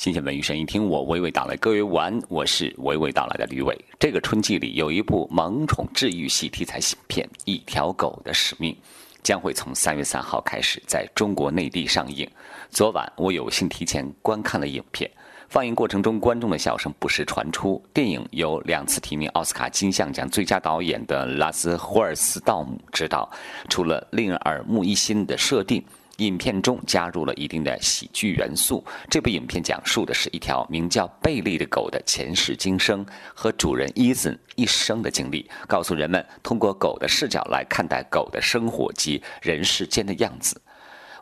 新鲜文娱声音，听我娓娓道来。各位晚安，我是娓娓道来的吕伟。这个春季里有一部萌宠治愈系题材新片《一条狗的使命》，将会从三月三号开始在中国内地上映。昨晚我有幸提前观看了影片，放映过程中观众的笑声不时传出。电影由两次提名奥斯卡金像奖最佳导演的拉斯·霍尔斯道姆执导，除了令人耳目一新的设定。影片中加入了一定的喜剧元素。这部影片讲述的是一条名叫贝利的狗的前世今生和主人伊森一生的经历，告诉人们通过狗的视角来看待狗的生活及人世间的样子。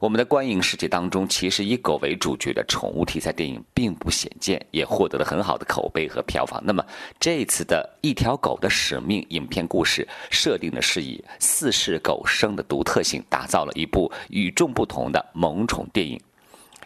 我们的观影世界当中，其实以狗为主角的宠物题材电影并不鲜见，也获得了很好的口碑和票房。那么，这一次的一条狗的使命影片故事设定的是以四世狗生的独特性，打造了一部与众不同的萌宠电影。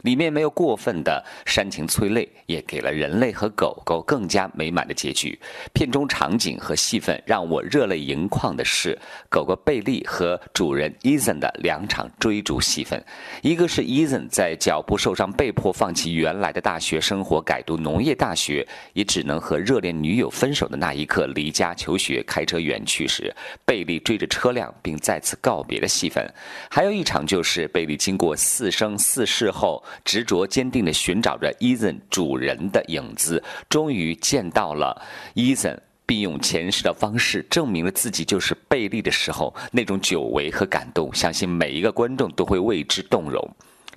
里面没有过分的煽情催泪，也给了人类和狗狗更加美满的结局。片中场景和戏份让我热泪盈眶的是，狗狗贝利和主人伊森的两场追逐戏份。一个是伊森在脚部受伤，被迫放弃原来的大学生活，改读农业大学，也只能和热恋女友分手的那一刻，离家求学，开车远去时，贝利追着车辆并再次告别的戏份。还有一场就是贝利经过四生四世后。执着坚定地寻找着伊森主人的影子，终于见到了伊森，并用前世的方式证明了自己就是贝利的时候，那种久违和感动，相信每一个观众都会为之动容。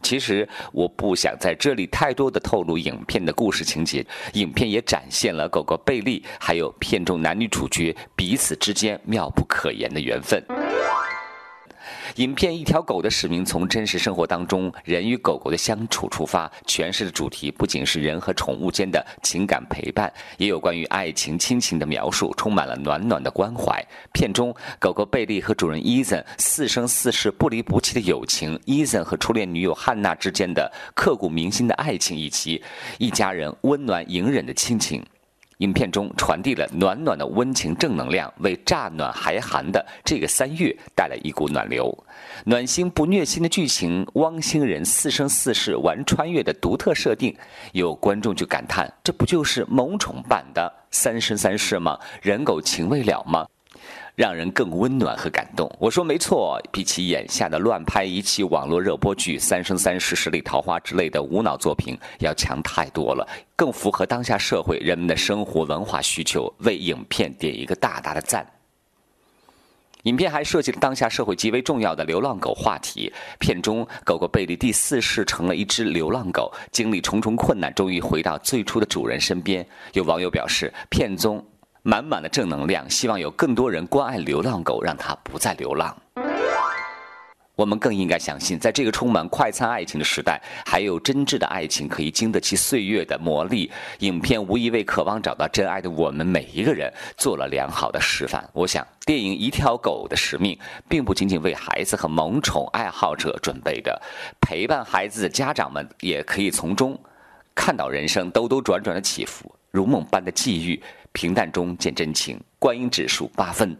其实我不想在这里太多的透露影片的故事情节，影片也展现了狗狗贝利还有片中男女主角彼此之间妙不可言的缘分。影片《一条狗的使命》从真实生活当中人与狗狗的相处出发，诠释的主题不仅是人和宠物间的情感陪伴，也有关于爱情亲情的描述，充满了暖暖的关怀。片中狗狗贝利和主人伊森四生四世不离不弃的友情，伊森和初恋女友汉娜之间的刻骨铭心的爱情，以及一家人温暖隐忍的亲情。影片中传递了暖暖的温情正能量，为乍暖还寒的这个三月带来一股暖流。暖心不虐心的剧情，汪星人四生四世玩穿越的独特设定，有观众就感叹：这不就是萌宠版的三生三世吗？人狗情未了吗？让人更温暖和感动。我说没错，比起眼下的乱拍一气网络热播剧《三生三世十里桃花》之类的无脑作品要强太多了，更符合当下社会人们的生活文化需求。为影片点一个大大的赞。影片还涉及了当下社会极为重要的流浪狗话题。片中狗狗贝利第四世成了一只流浪狗，经历重重困难，终于回到最初的主人身边。有网友表示，片中。满满的正能量，希望有更多人关爱流浪狗，让它不再流浪。我们更应该相信，在这个充满快餐爱情的时代，还有真挚的爱情可以经得起岁月的磨砺。影片无疑为渴望找到真爱的我们每一个人做了良好的示范。我想，电影《一条狗的使命》并不仅仅为孩子和萌宠爱好者准备的，陪伴孩子的家长们也可以从中看到人生兜兜转转的起伏，如梦般的际遇。平淡中见真情，观音指数八分。